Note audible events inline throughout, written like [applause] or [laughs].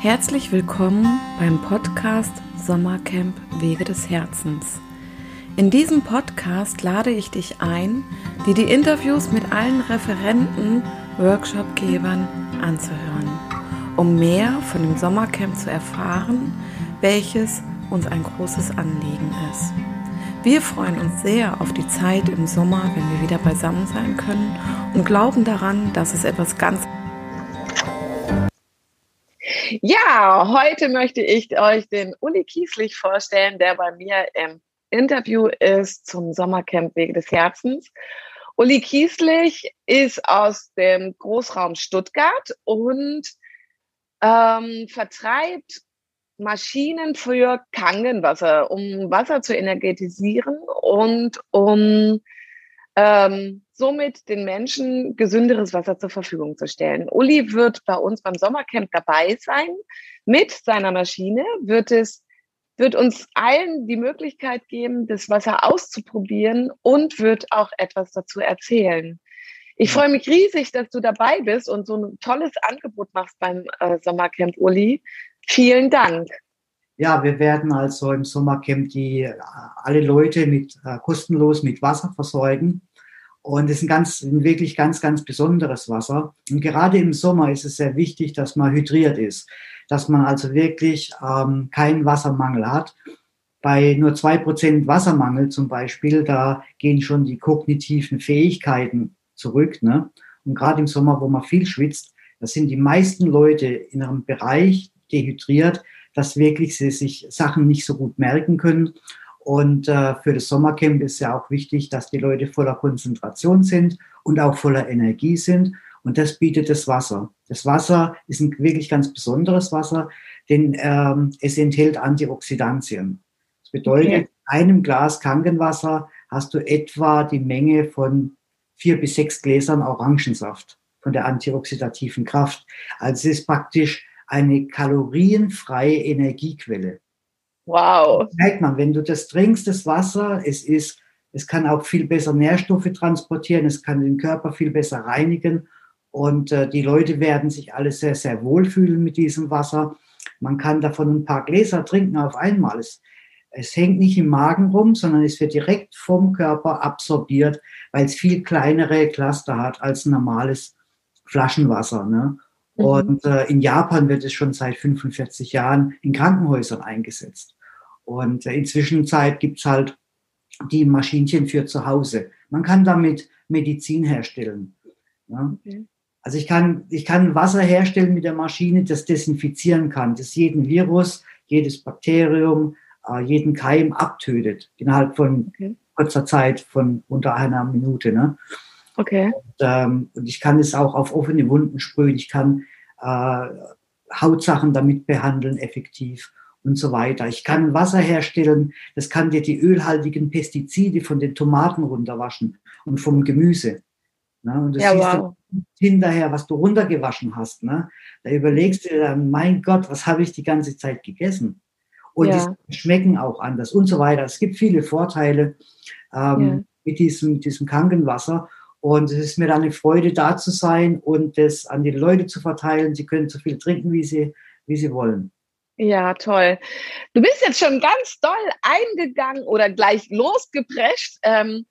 Herzlich willkommen beim Podcast Sommercamp Wege des Herzens. In diesem Podcast lade ich dich ein, dir die Interviews mit allen Referenten, Workshopgebern anzuhören, um mehr von dem Sommercamp zu erfahren, welches uns ein großes Anliegen ist. Wir freuen uns sehr auf die Zeit im Sommer, wenn wir wieder beisammen sein können und glauben daran, dass es etwas ganz ja, heute möchte ich euch den Uli Kieslich vorstellen, der bei mir im Interview ist zum Sommercamp Wege des Herzens. Uli Kieslich ist aus dem Großraum Stuttgart und ähm, vertreibt Maschinen für Kangenwasser, um Wasser zu energetisieren und um ähm, somit den Menschen gesünderes Wasser zur Verfügung zu stellen. Uli wird bei uns beim Sommercamp dabei sein. Mit seiner Maschine wird es wird uns allen die Möglichkeit geben, das Wasser auszuprobieren und wird auch etwas dazu erzählen. Ich freue mich riesig, dass du dabei bist und so ein tolles Angebot machst beim äh, Sommercamp Uli. Vielen Dank. Ja, wir werden also im Sommercamp die äh, alle Leute mit äh, kostenlos mit Wasser versorgen. Und es ist ein ganz, ein wirklich ganz, ganz besonderes Wasser. Und gerade im Sommer ist es sehr wichtig, dass man hydriert ist, dass man also wirklich ähm, keinen Wassermangel hat. Bei nur zwei Prozent Wassermangel zum Beispiel, da gehen schon die kognitiven Fähigkeiten zurück. Ne? Und gerade im Sommer, wo man viel schwitzt, da sind die meisten Leute in einem Bereich dehydriert, dass wirklich sie sich Sachen nicht so gut merken können und äh, für das Sommercamp ist ja auch wichtig, dass die Leute voller Konzentration sind und auch voller Energie sind. Und das bietet das Wasser. Das Wasser ist ein wirklich ganz besonderes Wasser, denn ähm, es enthält Antioxidantien. Das bedeutet, okay. in einem Glas Krankenwasser hast du etwa die Menge von vier bis sechs Gläsern Orangensaft von der antioxidativen Kraft. Also es ist praktisch eine kalorienfreie Energiequelle. Wow. Das merkt man, wenn du das trinkst, das Wasser, es ist, es kann auch viel besser Nährstoffe transportieren, es kann den Körper viel besser reinigen und äh, die Leute werden sich alle sehr, sehr wohlfühlen mit diesem Wasser. Man kann davon ein paar Gläser trinken auf einmal. Es, es hängt nicht im Magen rum, sondern es wird direkt vom Körper absorbiert, weil es viel kleinere Cluster hat als normales Flaschenwasser. Ne? Mhm. Und äh, in Japan wird es schon seit 45 Jahren in Krankenhäusern eingesetzt. Und inzwischen Zeit gibt's halt die Maschinchen für zu Hause. Man kann damit Medizin herstellen. Ja. Okay. Also ich kann, ich kann Wasser herstellen mit der Maschine, das desinfizieren kann, das jeden Virus, jedes Bakterium, äh, jeden Keim abtötet innerhalb von okay. kurzer Zeit, von unter einer Minute. Ne? Okay. Und, ähm, und ich kann es auch auf offene Wunden sprühen. Ich kann äh, Hautsachen damit behandeln, effektiv und so weiter. Ich kann Wasser herstellen, das kann dir die ölhaltigen Pestizide von den Tomaten runterwaschen und vom Gemüse. Ne? Und das ja, siehst wow. du hinterher, was du runtergewaschen hast. Ne? Da überlegst du dir dann, mein Gott, was habe ich die ganze Zeit gegessen? Und ja. die schmecken auch anders und so weiter. Es gibt viele Vorteile ähm, ja. mit, diesem, mit diesem Krankenwasser. Und es ist mir dann eine Freude, da zu sein und das an die Leute zu verteilen. Sie können so viel trinken, wie sie, wie sie wollen. Ja, toll. Du bist jetzt schon ganz doll eingegangen oder gleich losgeprescht. Ähm,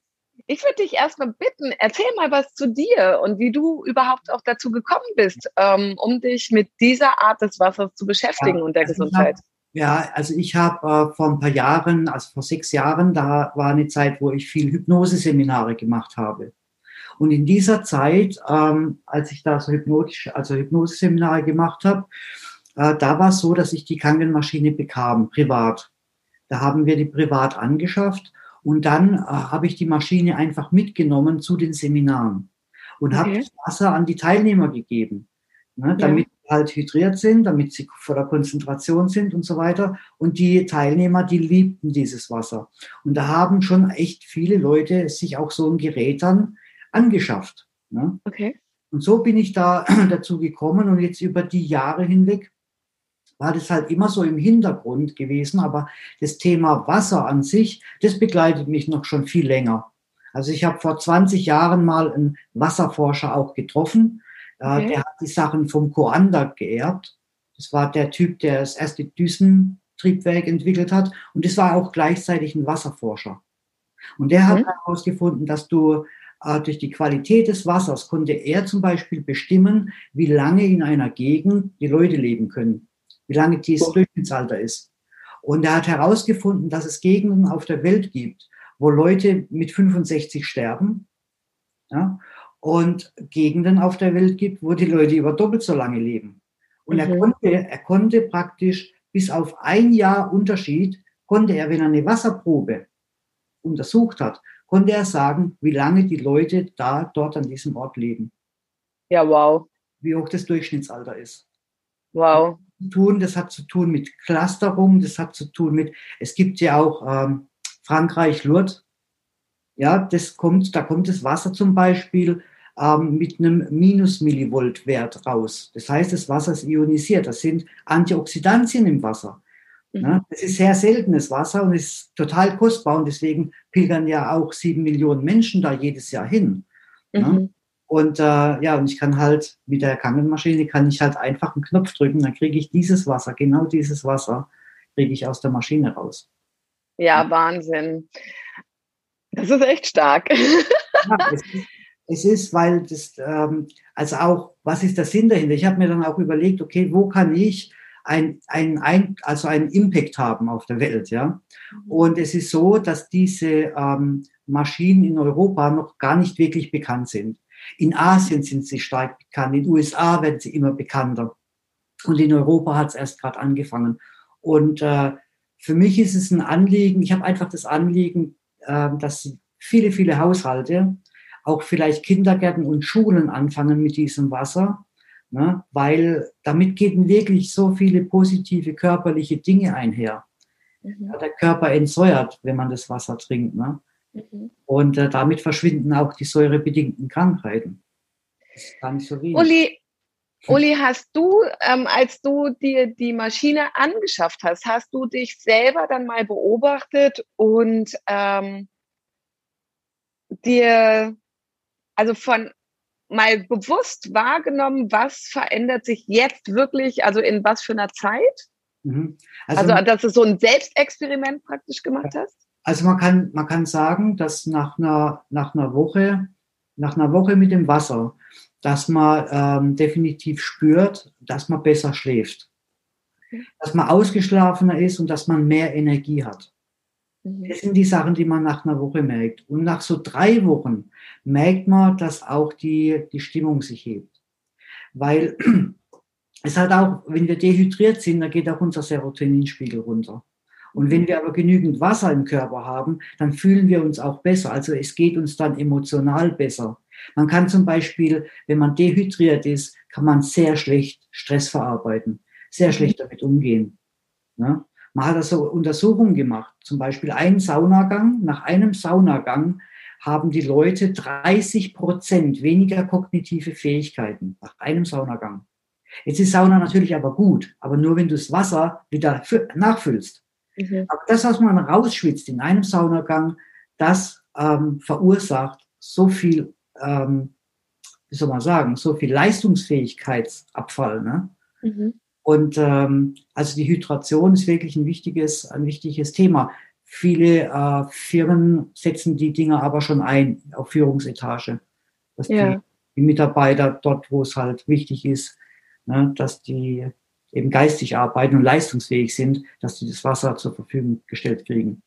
ich würde dich erstmal bitten, erzähl mal was zu dir und wie du überhaupt auch dazu gekommen bist, ähm, um dich mit dieser Art des Wassers zu beschäftigen ja, und der also Gesundheit. Hab, ja, also ich habe äh, vor ein paar Jahren, also vor sechs Jahren, da war eine Zeit, wo ich viel Hypnoseseminare gemacht habe. Und in dieser Zeit, ähm, als ich da so hypnotisch, also Hypnoseseminare gemacht habe, äh, da war es so, dass ich die Krankenmaschine bekam, privat. Da haben wir die privat angeschafft und dann äh, habe ich die Maschine einfach mitgenommen zu den Seminaren und okay. habe das Wasser an die Teilnehmer gegeben, ne, damit ja. sie halt hydriert sind, damit sie voller Konzentration sind und so weiter. Und die Teilnehmer, die liebten dieses Wasser. Und da haben schon echt viele Leute sich auch so ein Gerät dann angeschafft. Ne? Okay. Und so bin ich da [clears throat] dazu gekommen und jetzt über die Jahre hinweg war das halt immer so im Hintergrund gewesen, aber das Thema Wasser an sich, das begleitet mich noch schon viel länger. Also ich habe vor 20 Jahren mal einen Wasserforscher auch getroffen. Äh, okay. Der hat die Sachen vom Koanda geerbt. Das war der Typ, der das erste Düsentriebwerk entwickelt hat. Und das war auch gleichzeitig ein Wasserforscher. Und der hat mhm. herausgefunden, dass du äh, durch die Qualität des Wassers konnte er zum Beispiel bestimmen, wie lange in einer Gegend die Leute leben können, wie lange dieses Durchschnittsalter ist. Und er hat herausgefunden, dass es Gegenden auf der Welt gibt, wo Leute mit 65 sterben ja, und Gegenden auf der Welt gibt, wo die Leute über doppelt so lange leben. Und mhm. er, konnte, er konnte praktisch bis auf ein Jahr Unterschied, konnte er, wenn er eine Wasserprobe untersucht hat, konnte er sagen, wie lange die Leute da dort an diesem Ort leben. Ja, wow. Wie hoch das Durchschnittsalter ist. Wow. Das hat zu tun mit Clusterung, das hat zu tun mit, es gibt ja auch ähm, Frankreich, Lourdes. Ja, das kommt, da kommt das Wasser zum Beispiel ähm, mit einem Minus-Millivolt-Wert raus. Das heißt, das Wasser ist ionisiert. Das sind Antioxidantien im Wasser. Mhm. Ja, das ist sehr seltenes Wasser und ist total kostbar und deswegen pilgern ja auch sieben Millionen Menschen da jedes Jahr hin. Mhm. Ja. Und äh, ja, und ich kann halt mit der Kangenmaschine kann ich halt einfach einen Knopf drücken, dann kriege ich dieses Wasser, genau dieses Wasser, kriege ich aus der Maschine raus. Ja, Wahnsinn. Das ist echt stark. Ja, es, ist, es, ist, weil das, ähm, also auch, was ist der Sinn dahinter? Ich habe mir dann auch überlegt, okay, wo kann ich ein, ein, ein, also einen Impact haben auf der Welt, ja. Mhm. Und es ist so, dass diese ähm, Maschinen in Europa noch gar nicht wirklich bekannt sind. In Asien sind sie stark bekannt, in den USA werden sie immer bekannter. Und in Europa hat es erst gerade angefangen. Und äh, für mich ist es ein Anliegen, ich habe einfach das Anliegen, äh, dass viele, viele Haushalte, auch vielleicht Kindergärten und Schulen anfangen mit diesem Wasser, Ne? Weil damit gehen wirklich so viele positive körperliche Dinge einher. Mhm. Ja, der Körper entsäuert, wenn man das Wasser trinkt. Ne? Mhm. Und äh, damit verschwinden auch die säurebedingten Krankheiten. Das ist gar nicht so wenig. Uli, Uli, hast du, ähm, als du dir die Maschine angeschafft hast, hast du dich selber dann mal beobachtet und ähm, dir, also von mal bewusst wahrgenommen, was verändert sich jetzt wirklich, also in was für einer Zeit? Mhm. Also, also, dass du so ein Selbstexperiment praktisch gemacht hast? Also man kann, man kann sagen, dass nach einer, nach einer Woche, nach einer Woche mit dem Wasser, dass man ähm, definitiv spürt, dass man besser schläft. Dass man ausgeschlafener ist und dass man mehr Energie hat. Mhm. Das sind die Sachen, die man nach einer Woche merkt. Und nach so drei Wochen merkt man, dass auch die, die Stimmung sich hebt. Weil [clears throat] es hat auch, wenn wir dehydriert sind, dann geht auch unser Serotoninspiegel runter. Und wenn wir aber genügend Wasser im Körper haben, dann fühlen wir uns auch besser. Also es geht uns dann emotional besser. Man kann zum Beispiel, wenn man dehydriert ist, kann man sehr schlecht Stress verarbeiten, sehr schlecht damit umgehen. Ne? Man hat also Untersuchungen gemacht, zum Beispiel einen Saunagang. Nach einem Saunagang haben die Leute 30 Prozent weniger kognitive Fähigkeiten nach einem Saunagang. Jetzt ist Sauna natürlich aber gut, aber nur wenn du das Wasser wieder nachfüllst. Mhm. Aber das, was man rausschwitzt in einem Saunagang, das ähm, verursacht so viel, ähm, wie soll man sagen, so viel Leistungsfähigkeitsabfall. Ne? Mhm. Und ähm, also die Hydration ist wirklich ein wichtiges, ein wichtiges Thema. Viele äh, Firmen setzen die Dinge aber schon ein auf Führungsetage, dass ja. die, die, Mitarbeiter dort, wo es halt wichtig ist, ne, dass die eben geistig arbeiten und leistungsfähig sind, dass die das Wasser zur Verfügung gestellt kriegen.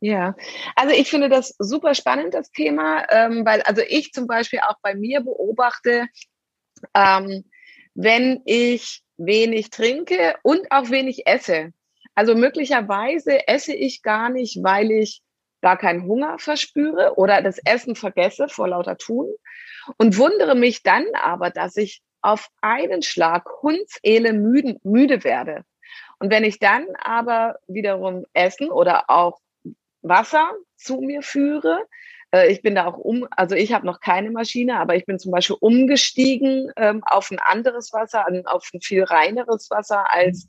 Ja, also ich finde das super spannend, das Thema, ähm, weil also ich zum Beispiel auch bei mir beobachte, ähm, wenn ich wenig trinke und auch wenig esse. Also möglicherweise esse ich gar nicht, weil ich gar keinen Hunger verspüre oder das Essen vergesse vor lauter Tun und wundere mich dann aber, dass ich auf einen Schlag hundseele müde, müde werde. Und wenn ich dann aber wiederum Essen oder auch Wasser zu mir führe, äh, ich bin da auch um, also ich habe noch keine Maschine, aber ich bin zum Beispiel umgestiegen ähm, auf ein anderes Wasser, auf ein viel reineres Wasser als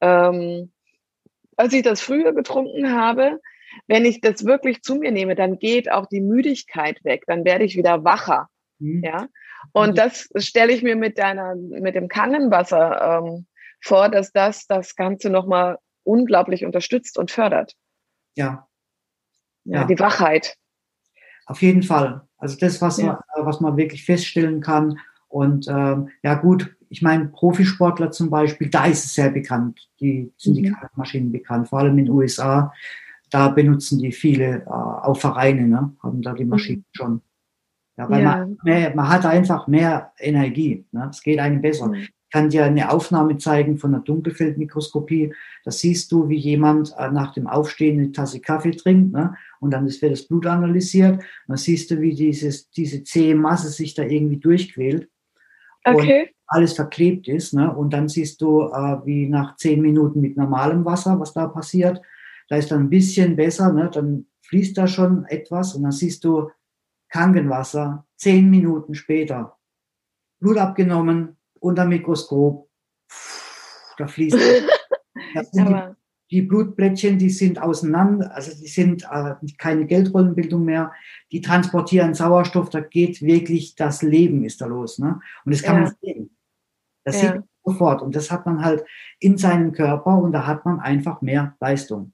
ähm, als ich das früher getrunken habe. Wenn ich das wirklich zu mir nehme, dann geht auch die Müdigkeit weg, dann werde ich wieder wacher. Mhm. Ja. Und das stelle ich mir mit deiner, mit dem Kannenwasser ähm, vor, dass das das Ganze nochmal unglaublich unterstützt und fördert. Ja. ja. ja. Die Wachheit. Auf jeden Fall. Also das, was, ja. man, was man wirklich feststellen kann. Und ähm, ja gut, ich meine, Profisportler zum Beispiel, da ist es sehr bekannt. Die sind mhm. die Maschinen bekannt, vor allem in den USA. Da benutzen die viele äh, auch Vereine, ne? haben da die Maschinen mhm. schon. Ja, weil ja. Man, mehr, man hat einfach mehr Energie. Ne? Es geht einem besser. Mhm kann dir eine Aufnahme zeigen von einer Dunkelfeldmikroskopie. Da siehst du, wie jemand äh, nach dem Aufstehen eine Tasse Kaffee trinkt ne? und dann wird das Blut analysiert. Dann siehst du, wie dieses, diese zähe Masse sich da irgendwie durchquält. Okay. Und alles verklebt ist. Ne? Und dann siehst du, äh, wie nach zehn Minuten mit normalem Wasser, was da passiert. Da ist dann ein bisschen besser, ne? dann fließt da schon etwas und dann siehst du Krankenwasser zehn Minuten später. Blut abgenommen, unter Mikroskop, da fließt. [laughs] Die, die, Blutblättchen, die sind auseinander, also die sind äh, keine Geldrollenbildung mehr, die transportieren Sauerstoff, da geht wirklich das Leben ist da los. Ne? Und das kann ja. man sehen. Das ja. sieht man sofort. Und das hat man halt in seinem Körper und da hat man einfach mehr Leistung.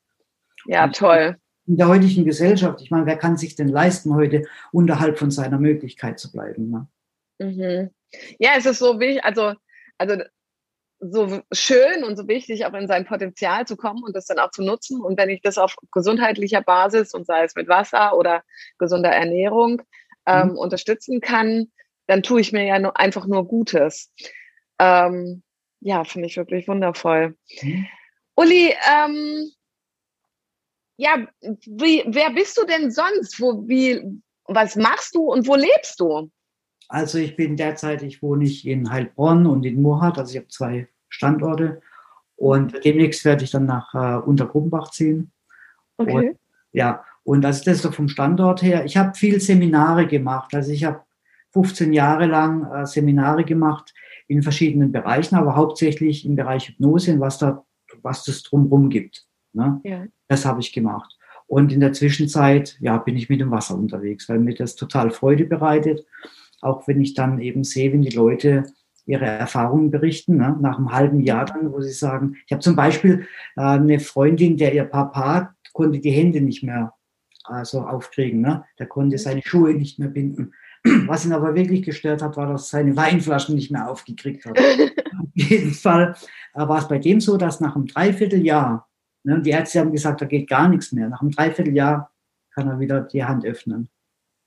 Ja, toll. In der heutigen Gesellschaft, ich meine, wer kann sich denn leisten, heute unterhalb von seiner Möglichkeit zu bleiben? Ne? Mhm. Ja, es ist so wichtig, also, also so schön und so wichtig, auch in sein Potenzial zu kommen und das dann auch zu nutzen. Und wenn ich das auf gesundheitlicher Basis und sei es mit Wasser oder gesunder Ernährung ähm, mhm. unterstützen kann, dann tue ich mir ja nur, einfach nur Gutes. Ähm, ja, finde ich wirklich wundervoll. Mhm. Uli, ähm, ja, wie, wer bist du denn sonst? Wo, wie, was machst du und wo lebst du? Also ich bin derzeit, ich wohne ich in Heilbronn und in Murhat, also ich habe zwei Standorte und demnächst werde ich dann nach äh, Untergruppenbach ziehen. Okay. Und, ja, und also das ist so vom Standort her. Ich habe viel Seminare gemacht, also ich habe 15 Jahre lang äh, Seminare gemacht in verschiedenen Bereichen, aber hauptsächlich im Bereich Hypnose, was da, was das drumherum gibt. Ne? Ja. Das habe ich gemacht. Und in der Zwischenzeit, ja, bin ich mit dem Wasser unterwegs, weil mir das total Freude bereitet auch wenn ich dann eben sehe, wenn die Leute ihre Erfahrungen berichten, ne, nach einem halben Jahr dann, wo sie sagen, ich habe zum Beispiel äh, eine Freundin, der ihr Papa konnte die Hände nicht mehr äh, so aufkriegen, ne? der konnte seine Schuhe nicht mehr binden. [clears throat] Was ihn aber wirklich gestört hat, war, dass seine Weinflaschen nicht mehr aufgekriegt hat. [laughs] Auf jeden Fall äh, war es bei dem so, dass nach einem Dreivierteljahr, ne, die Ärzte haben gesagt, da geht gar nichts mehr, nach einem Dreivierteljahr kann er wieder die Hand öffnen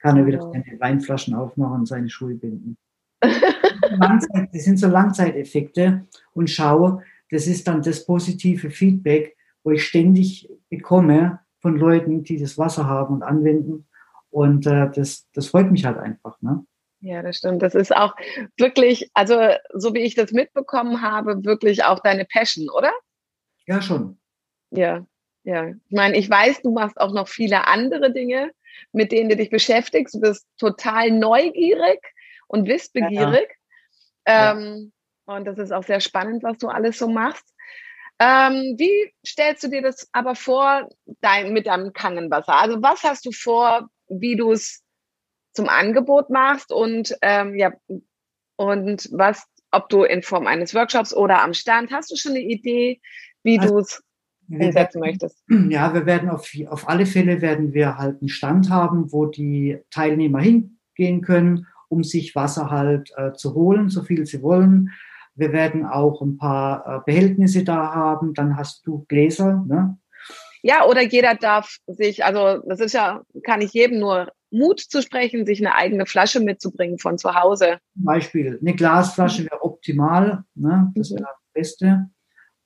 kann er wieder seine Weinflaschen aufmachen und seine Schuhe binden. [laughs] das sind so Langzeiteffekte und schau, das ist dann das positive Feedback, wo ich ständig bekomme von Leuten, die das Wasser haben und anwenden. Und äh, das, das freut mich halt einfach. Ne? Ja, das stimmt. Das ist auch wirklich, also so wie ich das mitbekommen habe, wirklich auch deine Passion, oder? Ja, schon. Ja, ja. Ich meine, ich weiß, du machst auch noch viele andere Dinge, mit denen du dich beschäftigst. Du bist total neugierig und wissbegierig. Ja. Ähm, und das ist auch sehr spannend, was du alles so machst. Ähm, wie stellst du dir das aber vor dein, mit deinem Kangenwasser? Also was hast du vor, wie du es zum Angebot machst und ähm, ja und was, ob du in Form eines Workshops oder am Stand, hast du schon eine Idee, wie also, du es umsetzen möchtest. [clears throat] Ja, wir werden auf, auf alle Fälle werden wir halt einen Stand haben, wo die Teilnehmer hingehen können, um sich Wasser halt äh, zu holen, so viel sie wollen. Wir werden auch ein paar äh, Behältnisse da haben. Dann hast du Gläser. Ne? Ja, oder jeder darf sich, also das ist ja, kann ich jedem nur Mut zu sprechen, sich eine eigene Flasche mitzubringen von zu Hause. Zum Beispiel eine Glasflasche wäre optimal, ne? das wäre das Beste.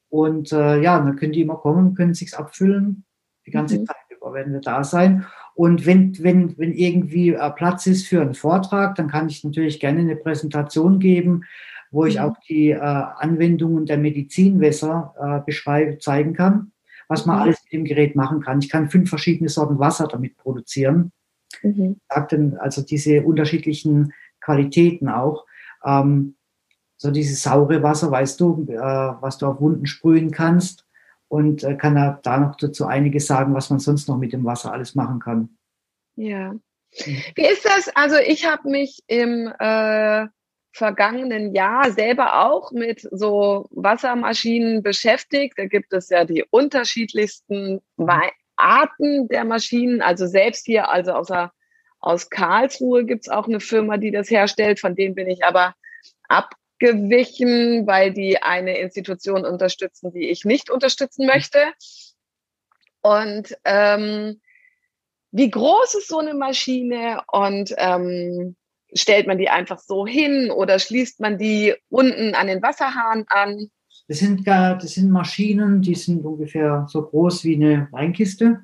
Und äh, ja, dann können die immer kommen, können sich abfüllen. Die ganze mhm. Zeit über werden wir da sein. Und wenn, wenn, wenn irgendwie äh, Platz ist für einen Vortrag, dann kann ich natürlich gerne eine Präsentation geben, wo ich mhm. auch die äh, Anwendungen der Medizinwässer äh, beschreibe, zeigen kann, was man mhm. alles mit dem Gerät machen kann. Ich kann fünf verschiedene Sorten Wasser damit produzieren. Mhm. Also diese unterschiedlichen Qualitäten auch. Ähm, so dieses saure Wasser, weißt du, äh, was du auf Wunden sprühen kannst und äh, kann da, da noch dazu einiges sagen, was man sonst noch mit dem Wasser alles machen kann. Ja. Wie ist das? Also ich habe mich im äh, vergangenen Jahr selber auch mit so Wassermaschinen beschäftigt. Da gibt es ja die unterschiedlichsten Arten der Maschinen. Also selbst hier, also außer, aus Karlsruhe gibt es auch eine Firma, die das herstellt. Von denen bin ich aber abgewichen, weil die eine Institution unterstützen, die ich nicht unterstützen möchte. Und ähm, wie groß ist so eine Maschine und ähm, stellt man die einfach so hin oder schließt man die unten an den Wasserhahn an? Das sind, das sind Maschinen, die sind ungefähr so groß wie eine Weinkiste.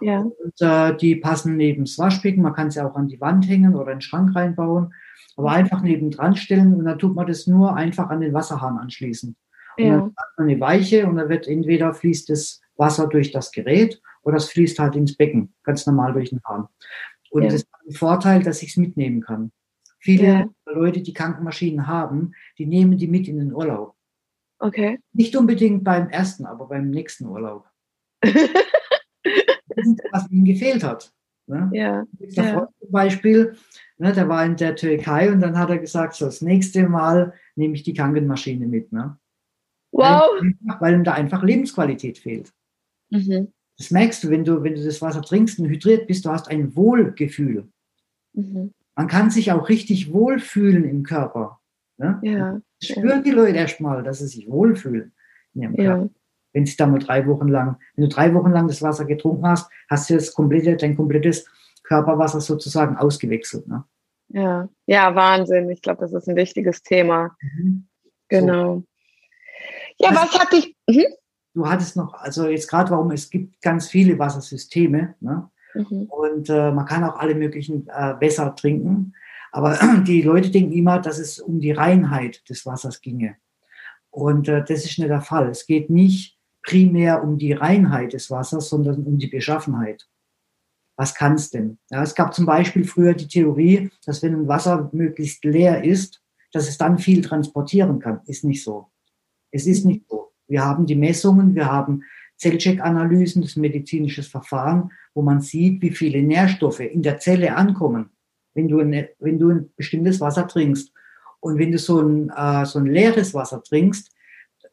Ja. Und äh, die passen neben das Waschbecken. Man kann sie auch an die Wand hängen oder in den Schrank reinbauen. Aber einfach nebendran stellen und dann tut man das nur einfach an den Wasserhahn anschließen. Und ja. dann hat man eine Weiche und dann wird entweder fließt das Wasser durch das Gerät oder es fließt halt ins Becken, ganz normal durch den Hahn. Und ja. das hat den Vorteil, dass ich es mitnehmen kann. Viele ja. Leute, die Krankenmaschinen haben, die nehmen die mit in den Urlaub. Okay. Nicht unbedingt beim ersten, aber beim nächsten Urlaub. [laughs] was ihnen gefehlt hat. Ne? Ja. Ja. zum Beispiel, ne, der war in der Türkei und dann hat er gesagt, so das nächste Mal nehme ich die Krankenmaschine mit. Ne? Wow. Weil, weil ihm da einfach Lebensqualität fehlt. Mhm. Das merkst du, wenn du, wenn du das Wasser trinkst und hydriert bist, du hast ein Wohlgefühl. Mhm. Man kann sich auch richtig wohlfühlen im Körper. Ne? Ja. spüren ja. die Leute erstmal, dass sie sich wohlfühlen in ihrem Körper. Ja. Wenn sie da mal drei Wochen lang, wenn du drei Wochen lang das Wasser getrunken hast, hast du das komplette, dein komplettes Körperwasser sozusagen ausgewechselt. Ne? Ja, ja, Wahnsinn. Ich glaube, das ist ein wichtiges Thema. Mhm. Genau. So. Ja, was, was hat dich. Mhm. Du hattest noch, also jetzt gerade warum, es gibt ganz viele Wassersysteme. Ne? Mhm. Und äh, man kann auch alle möglichen äh, Wässer trinken. Aber [clears throat] die Leute denken immer, dass es um die Reinheit des Wassers ginge. Und äh, das ist nicht der Fall. Es geht nicht primär um die Reinheit des Wassers, sondern um die Beschaffenheit. Was kann es denn? Ja, es gab zum Beispiel früher die Theorie, dass wenn ein Wasser möglichst leer ist, dass es dann viel transportieren kann. Ist nicht so. Es ist nicht so. Wir haben die Messungen, wir haben Zellcheck-Analysen, das medizinisches Verfahren, wo man sieht, wie viele Nährstoffe in der Zelle ankommen, wenn du, ein, wenn du ein bestimmtes Wasser trinkst. Und wenn du so ein, äh, so ein leeres Wasser trinkst,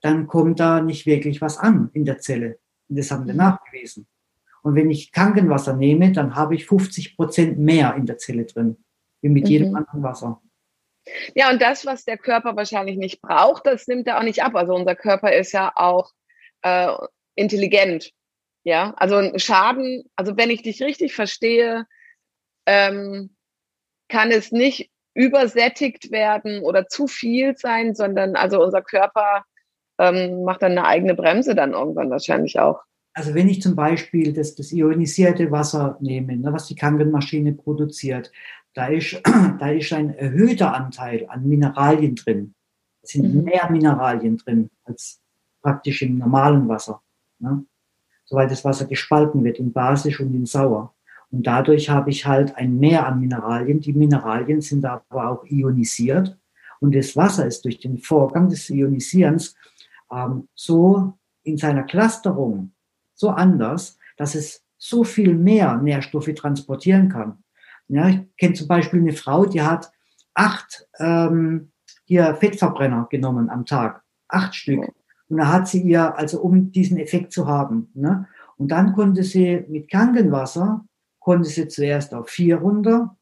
dann kommt da nicht wirklich was an in der Zelle. Und das haben wir mhm. nachgewiesen. Und wenn ich Krankenwasser nehme, dann habe ich 50 Prozent mehr in der Zelle drin, wie mit mhm. jedem anderen Wasser. Ja, und das, was der Körper wahrscheinlich nicht braucht, das nimmt er auch nicht ab. Also unser Körper ist ja auch äh, intelligent. Ja, also ein Schaden, also wenn ich dich richtig verstehe, ähm, kann es nicht übersättigt werden oder zu viel sein, sondern also unser Körper ähm, macht dann eine eigene Bremse dann irgendwann wahrscheinlich auch. Also wenn ich zum Beispiel das, das ionisierte Wasser nehme, ne, was die Kangenmaschine produziert, da ist, [clears throat] da ist ein erhöhter Anteil an Mineralien drin. Es sind mhm. mehr Mineralien drin als praktisch im normalen Wasser. Ne? Soweit das Wasser gespalten wird in basisch und in sauer. Und dadurch habe ich halt ein Mehr an Mineralien. Die Mineralien sind aber auch ionisiert. Und das Wasser ist durch den Vorgang des Ionisierens ähm, so in seiner Clusterung so anders, dass es so viel mehr Nährstoffe transportieren kann. Ja, ich kenne zum Beispiel eine Frau, die hat acht ähm, hier Fettverbrenner genommen am Tag, acht Stück. Und da hat sie ihr, also um diesen Effekt zu haben. Ne? Und dann konnte sie mit Krankenwasser, konnte sie zuerst auf vier runter.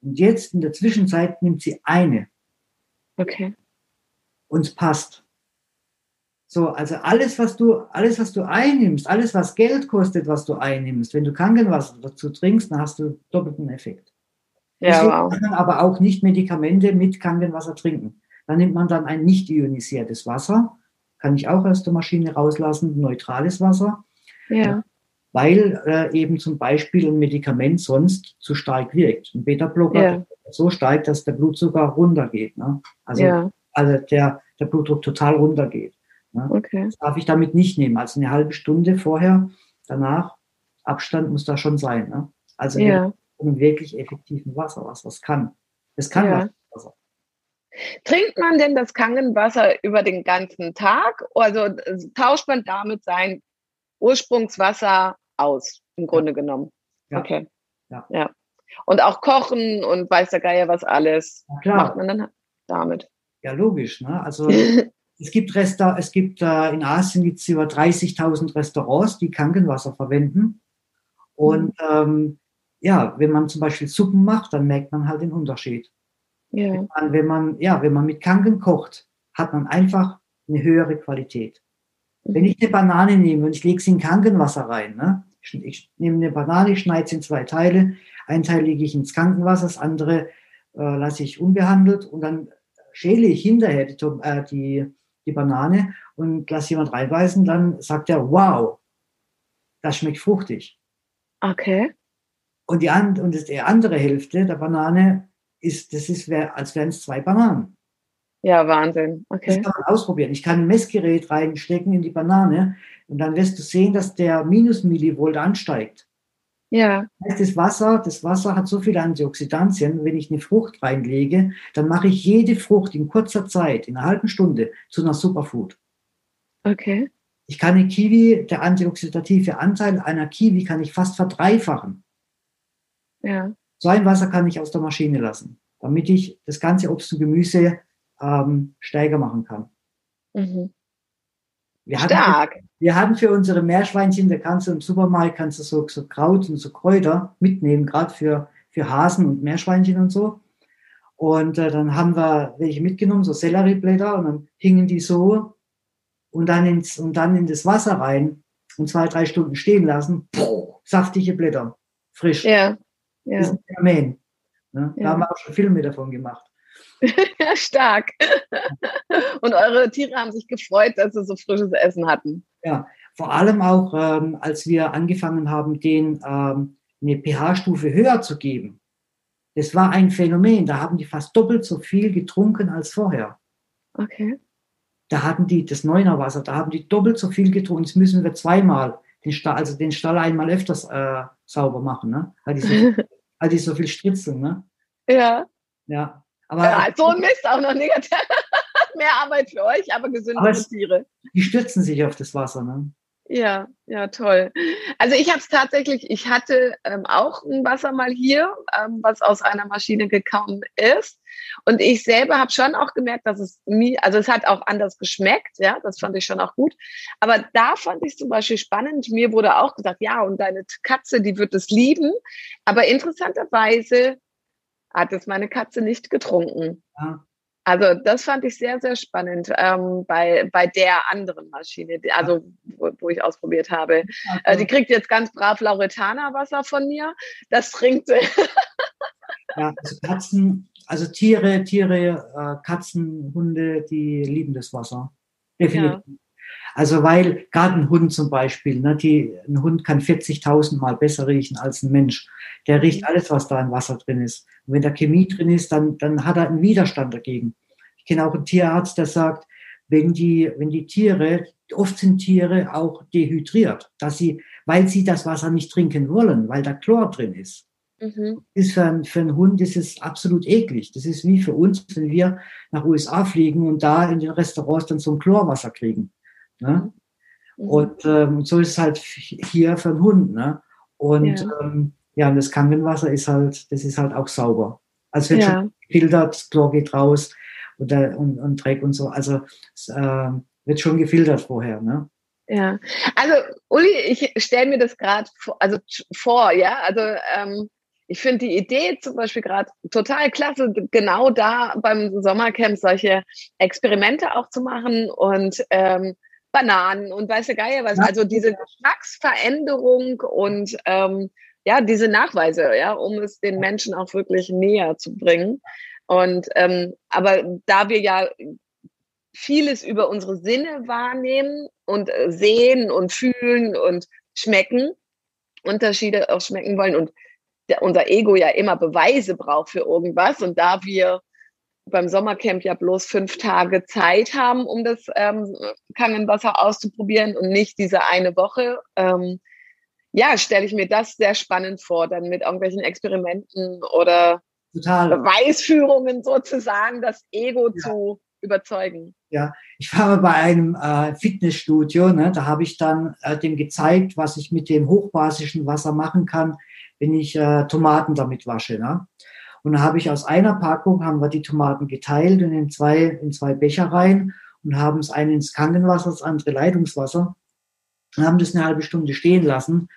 Und jetzt in der Zwischenzeit nimmt sie eine. Okay. Und es passt. So, also alles, was du, alles, was du einnimmst, alles, was Geld kostet, was du einnimmst, wenn du Krankenwasser dazu trinkst, dann hast du doppelten Effekt. Ja, wow. kann man aber auch nicht Medikamente mit Krankenwasser trinken. Dann nimmt man dann ein nicht ionisiertes Wasser, kann ich auch aus der Maschine rauslassen, neutrales Wasser. Ja. Weil äh, eben zum Beispiel ein Medikament sonst zu stark wirkt. Ein Beta-Blocker ja. so stark, dass der Blutzucker runtergeht. Ne? Also, ja. also der, der Blutdruck total runtergeht. Okay. Das darf ich damit nicht nehmen. Also eine halbe Stunde vorher, danach, Abstand muss da schon sein. Ne? Also ja. um wirklich effektiven Wasser, was was kann. Es kann ja. Wasser. Trinkt man denn das Kangenwasser über den ganzen Tag? Also tauscht man damit sein Ursprungswasser aus, im Grunde ja. genommen? Ja. Okay. Ja. ja. Und auch kochen und weiß der Geier was alles. Klar. Macht man dann, damit. Ja, logisch. Ne? Also [laughs] es gibt Resta es gibt äh, in Asien gibt's über 30.000 Restaurants, die Krankenwasser verwenden. Und mhm. ähm, ja, wenn man zum Beispiel Suppen macht, dann merkt man halt den Unterschied. Ja. Wenn, man, wenn man, ja, wenn man mit Kanken kocht, hat man einfach eine höhere Qualität. Mhm. Wenn ich eine Banane nehme und ich lege sie in Krankenwasser rein, ne? ich, ich nehme eine Banane, schneide sie in zwei Teile, ein Teil lege ich ins Krankenwasser, das andere äh, lasse ich unbehandelt und dann schäle ich hinterher die, äh, die, die Banane und lasse jemand reinbeißen, dann sagt er, wow, das schmeckt fruchtig. Okay. Und die, and, und die andere Hälfte der Banane ist, das ist, als wären es zwei Bananen. Ja, Wahnsinn. Okay. Das kann man ausprobieren. Ich kann ein Messgerät reinstecken in die Banane und dann wirst du sehen, dass der Minus-Millivolt ansteigt. Ja. Das Wasser, das Wasser hat so viele Antioxidantien. Wenn ich eine Frucht reinlege, dann mache ich jede Frucht in kurzer Zeit, in einer halben Stunde, zu einer Superfood. Okay. Ich kann eine Kiwi, der antioxidative Anteil einer Kiwi kann ich fast verdreifachen. Ja. So ein Wasser kann ich aus der Maschine lassen, damit ich das ganze Obst und Gemüse ähm, steiger machen kann. Mhm. Wir Stark. Hatten, wir hatten für unsere Meerschweinchen, da kannst du im Supermarkt kannst du so, so Kraut und so Kräuter mitnehmen, gerade für, für Hasen und Meerschweinchen und so. Und äh, dann haben wir welche mitgenommen, so Sellerieblätter, und dann hingen die so und dann ins, und dann in das Wasser rein und zwei, drei Stunden stehen lassen. Puh, saftige Blätter. Frisch. Ja. ja. Das ist ein Phänomen. Ne? Ja. Da haben wir auch schon Filme davon gemacht. Ja, [laughs] stark. und eure Tiere haben sich gefreut, dass sie so frisches Essen hatten. Ja, vor allem auch, ähm, als wir angefangen haben, den ähm, eine pH-Stufe höher zu geben. Das war ein Phänomen. Da haben die fast doppelt so viel getrunken als vorher. Okay da hatten die das Neunerwasser, da haben die doppelt so viel getrunken. Jetzt müssen wir zweimal den Stall, also den Stall einmal öfters äh, sauber machen, ne? Weil die, so, [laughs] weil die so viel stritzeln, ne? Ja. Ja. Aber ja, so ein Mist auch noch negativ. [laughs] Mehr Arbeit für euch, aber gesündere Tiere. Die stürzen sich auf das Wasser, ne? Ja, ja, toll. Also ich habe es tatsächlich, ich hatte ähm, auch ein Wasser mal hier, ähm, was aus einer Maschine gekommen ist. Und ich selber habe schon auch gemerkt, dass es mir, also es hat auch anders geschmeckt, ja, das fand ich schon auch gut. Aber da fand ich zum Beispiel spannend. Mir wurde auch gesagt, ja, und deine Katze, die wird es lieben. Aber interessanterweise hat es meine Katze nicht getrunken. Ja. Also das fand ich sehr, sehr spannend ähm, bei, bei der anderen Maschine, die, also wo, wo, ich ausprobiert habe. Äh, die kriegt jetzt ganz brav Lauretana-Wasser von mir. Das trinkt sie. [laughs] ja, also Katzen, also Tiere, Tiere, äh, Katzen, Hunde, die lieben das Wasser. Definitiv. Ja. Also weil gerade ein Hund zum Beispiel, ne, die, ein Hund kann 40.000 Mal besser riechen als ein Mensch. Der riecht mhm. alles, was da im Wasser drin ist. Und wenn da Chemie drin ist, dann, dann hat er einen Widerstand dagegen. Ich kenne auch einen Tierarzt, der sagt, wenn die, wenn die Tiere, oft sind Tiere auch dehydriert, dass sie, weil sie das Wasser nicht trinken wollen, weil da Chlor drin ist. Mhm. Ist für, einen, für einen Hund ist es absolut eklig. Das ist wie für uns, wenn wir nach USA fliegen und da in den Restaurants dann so ein Chlorwasser kriegen. Ne? Mhm. Und ähm, so ist es halt hier für einen Hund. Ne? Und ja. Ähm, ja, und das Krankenwasser ist halt, das ist halt auch sauber. Also wird ja. schon gefiltert, Chlor geht raus und, und, und Dreck und so. Also es äh, wird schon gefiltert vorher. Ne? Ja, also Uli, ich stelle mir das gerade vor, also vor, ja, also ähm, ich finde die Idee zum Beispiel gerade total klasse, genau da beim Sommercamp solche Experimente auch zu machen und ähm, Bananen und weiße Geier was. Also diese Geschmacksveränderung und ähm, ja, diese Nachweise, ja, um es den Menschen auch wirklich näher zu bringen. Und ähm, aber da wir ja vieles über unsere Sinne wahrnehmen und äh, sehen und fühlen und schmecken, Unterschiede auch schmecken wollen und der, unser Ego ja immer Beweise braucht für irgendwas und da wir beim Sommercamp ja bloß fünf Tage Zeit haben, um das ähm, Kangenwasser auszuprobieren und nicht diese eine Woche. Ähm, ja, stelle ich mir das sehr spannend vor, dann mit irgendwelchen Experimenten oder Total. Beweisführungen sozusagen das Ego ja. zu überzeugen. Ja, ich war bei einem äh, Fitnessstudio, ne, da habe ich dann äh, dem gezeigt, was ich mit dem hochbasischen Wasser machen kann, wenn ich äh, Tomaten damit wasche. Ne? Und dann habe ich aus einer Packung, haben wir die Tomaten geteilt und in zwei, in zwei Becher rein und haben das eine ins Krankenwasser, das andere Leitungswasser und haben das eine halbe Stunde stehen lassen.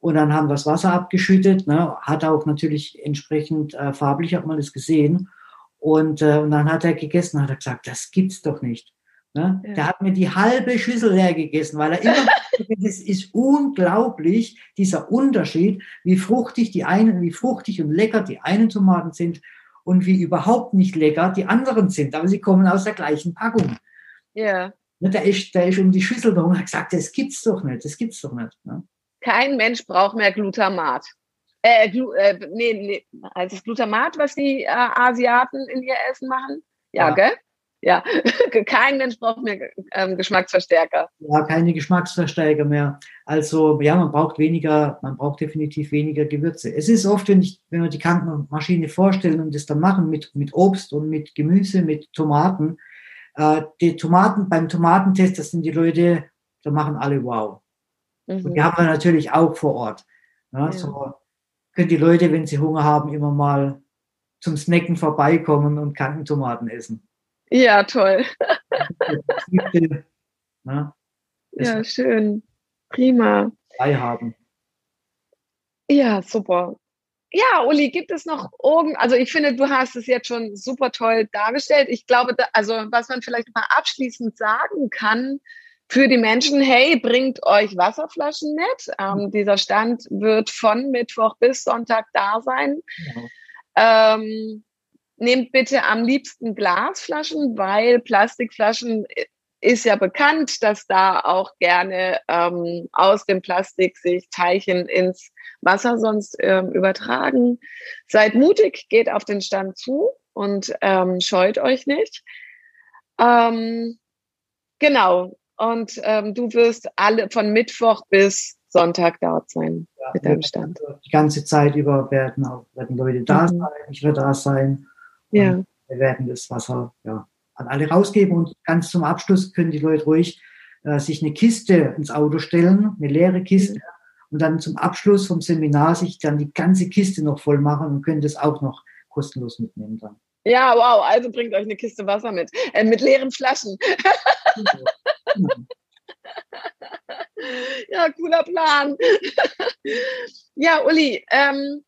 Und dann haben wir das Wasser abgeschüttet, ne, hat auch natürlich entsprechend äh, farblich, hat man das gesehen. Und, äh, und dann hat er gegessen, hat er gesagt, das gibt's doch nicht. Ne? Ja. Der hat mir die halbe Schüssel leer gegessen, weil er immer, [laughs] es ist unglaublich, dieser Unterschied, wie fruchtig die einen, wie fruchtig und lecker die einen Tomaten sind und wie überhaupt nicht lecker die anderen sind. Aber sie kommen aus der gleichen Packung. Ja. Ne, der ist, der ist um die Schüssel herum und hat gesagt, das gibt's doch nicht, das gibt's doch nicht. Ne? Kein Mensch braucht mehr Glutamat. Äh, Glu äh, nee, nee, also das Glutamat, was die äh, Asiaten in ihr Essen machen? Ja, ja. gell? Ja, [laughs] kein Mensch braucht mehr ähm, Geschmacksverstärker. Ja, keine Geschmacksverstärker mehr. Also ja, man braucht weniger, man braucht definitiv weniger Gewürze. Es ist oft, wenn, ich, wenn wir die Krankenmaschine vorstellen und das dann machen mit, mit Obst und mit Gemüse, mit Tomaten, äh, die Tomaten, beim Tomatentest, das sind die Leute, da machen alle wow. Mhm. Und die haben wir natürlich auch vor Ort. Ja, ja. So können die Leute, wenn sie Hunger haben, immer mal zum Snacken vorbeikommen und Kantentomaten essen. Ja, toll. ja, [laughs] ja schön. Prima. Frei haben. Ja, super. Ja, Uli, gibt es noch irgend, also ich finde, du hast es jetzt schon super toll dargestellt. Ich glaube, da, also was man vielleicht mal abschließend sagen kann für die Menschen, hey, bringt euch Wasserflaschen mit. Ähm, dieser Stand wird von Mittwoch bis Sonntag da sein. Ja. Ähm, nehmt bitte am liebsten Glasflaschen, weil Plastikflaschen ist ja bekannt, dass da auch gerne ähm, aus dem Plastik sich Teilchen ins Wasser sonst ähm, übertragen. Seid mutig, geht auf den Stand zu und ähm, scheut euch nicht. Ähm, genau. Und ähm, du wirst alle von Mittwoch bis Sonntag dort sein ja, mit deinem Stand. Die ganze Zeit über werden, auch, werden Leute da mhm. sein, ich werde da sein. Ja. Wir werden das Wasser ja, an alle rausgeben und ganz zum Abschluss können die Leute ruhig äh, sich eine Kiste ins Auto stellen, eine leere Kiste, und dann zum Abschluss vom Seminar sich dann die ganze Kiste noch voll machen und können das auch noch kostenlos mitnehmen dann. Ja, wow, also bringt euch eine Kiste Wasser mit, äh, mit leeren Flaschen. ja, cooler Plan. ja, Uli, ähm,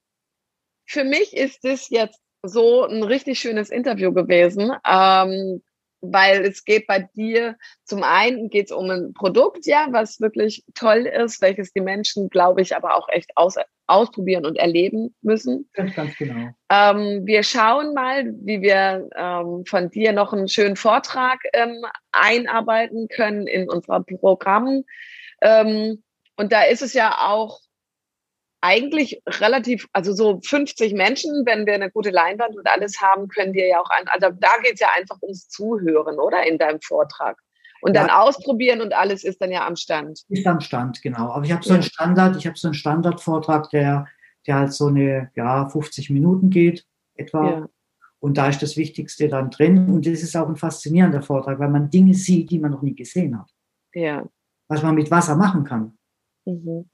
für mich ist es jetzt so ein richtig schönes Interview gewesen, ähm, weil es geht bei dir zum einen geht es um ein Produkt, ja, was wirklich toll ist, welches die Menschen, glaube ich, aber auch echt aus, ausprobieren und erleben müssen. Ganz, ganz genau. Ähm, wir schauen mal, wie wir ähm, von dir noch einen schönen Vortrag ähm, einarbeiten können in unser Programm. Ähm, und da ist es ja auch eigentlich relativ, also so 50 Menschen, wenn wir eine gute Leinwand und alles haben, können wir ja auch ein, also da geht es ja einfach ums Zuhören, oder? In deinem Vortrag. Und dann ja. ausprobieren und alles ist dann ja am Stand. Ist am Stand, genau. Aber ich habe so einen Standard, ich habe so einen Standardvortrag, der, der halt so eine, ja, 50 Minuten geht, etwa. Ja. Und da ist das Wichtigste dann drin. Und das ist auch ein faszinierender Vortrag, weil man Dinge sieht, die man noch nie gesehen hat. Ja. Was man mit Wasser machen kann. Mhm.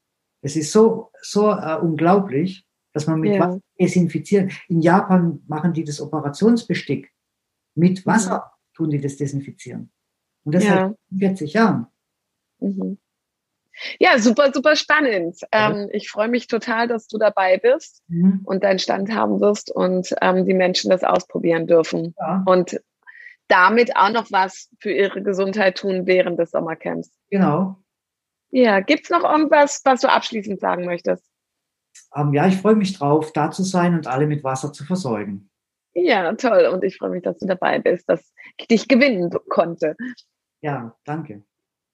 Es ist so, so äh, unglaublich, dass man mit ja. Wasser desinfizieren. In Japan machen die das Operationsbestick. Mit Wasser mhm. tun die das desinfizieren. Und das ja. seit 40 Jahren. Mhm. Ja, super, super spannend. Ähm, ich freue mich total, dass du dabei bist mhm. und deinen Stand haben wirst und ähm, die Menschen das ausprobieren dürfen. Ja. Und damit auch noch was für ihre Gesundheit tun während des Sommercamps. Genau. Ja, gibt es noch irgendwas, was du abschließend sagen möchtest? Ähm, ja, ich freue mich drauf, da zu sein und alle mit Wasser zu versorgen. Ja, toll. Und ich freue mich, dass du dabei bist, dass ich dich gewinnen konnte. Ja, danke.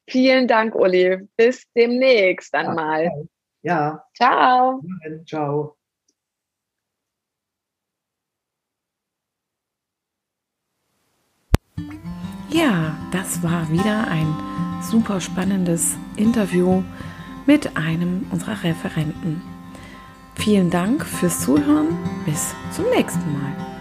Vielen Dank, Uli. Bis demnächst dann ja, mal. Ja. Ciao. Ciao. Ja, das war wieder ein super spannendes Interview mit einem unserer Referenten. Vielen Dank fürs Zuhören. Bis zum nächsten Mal.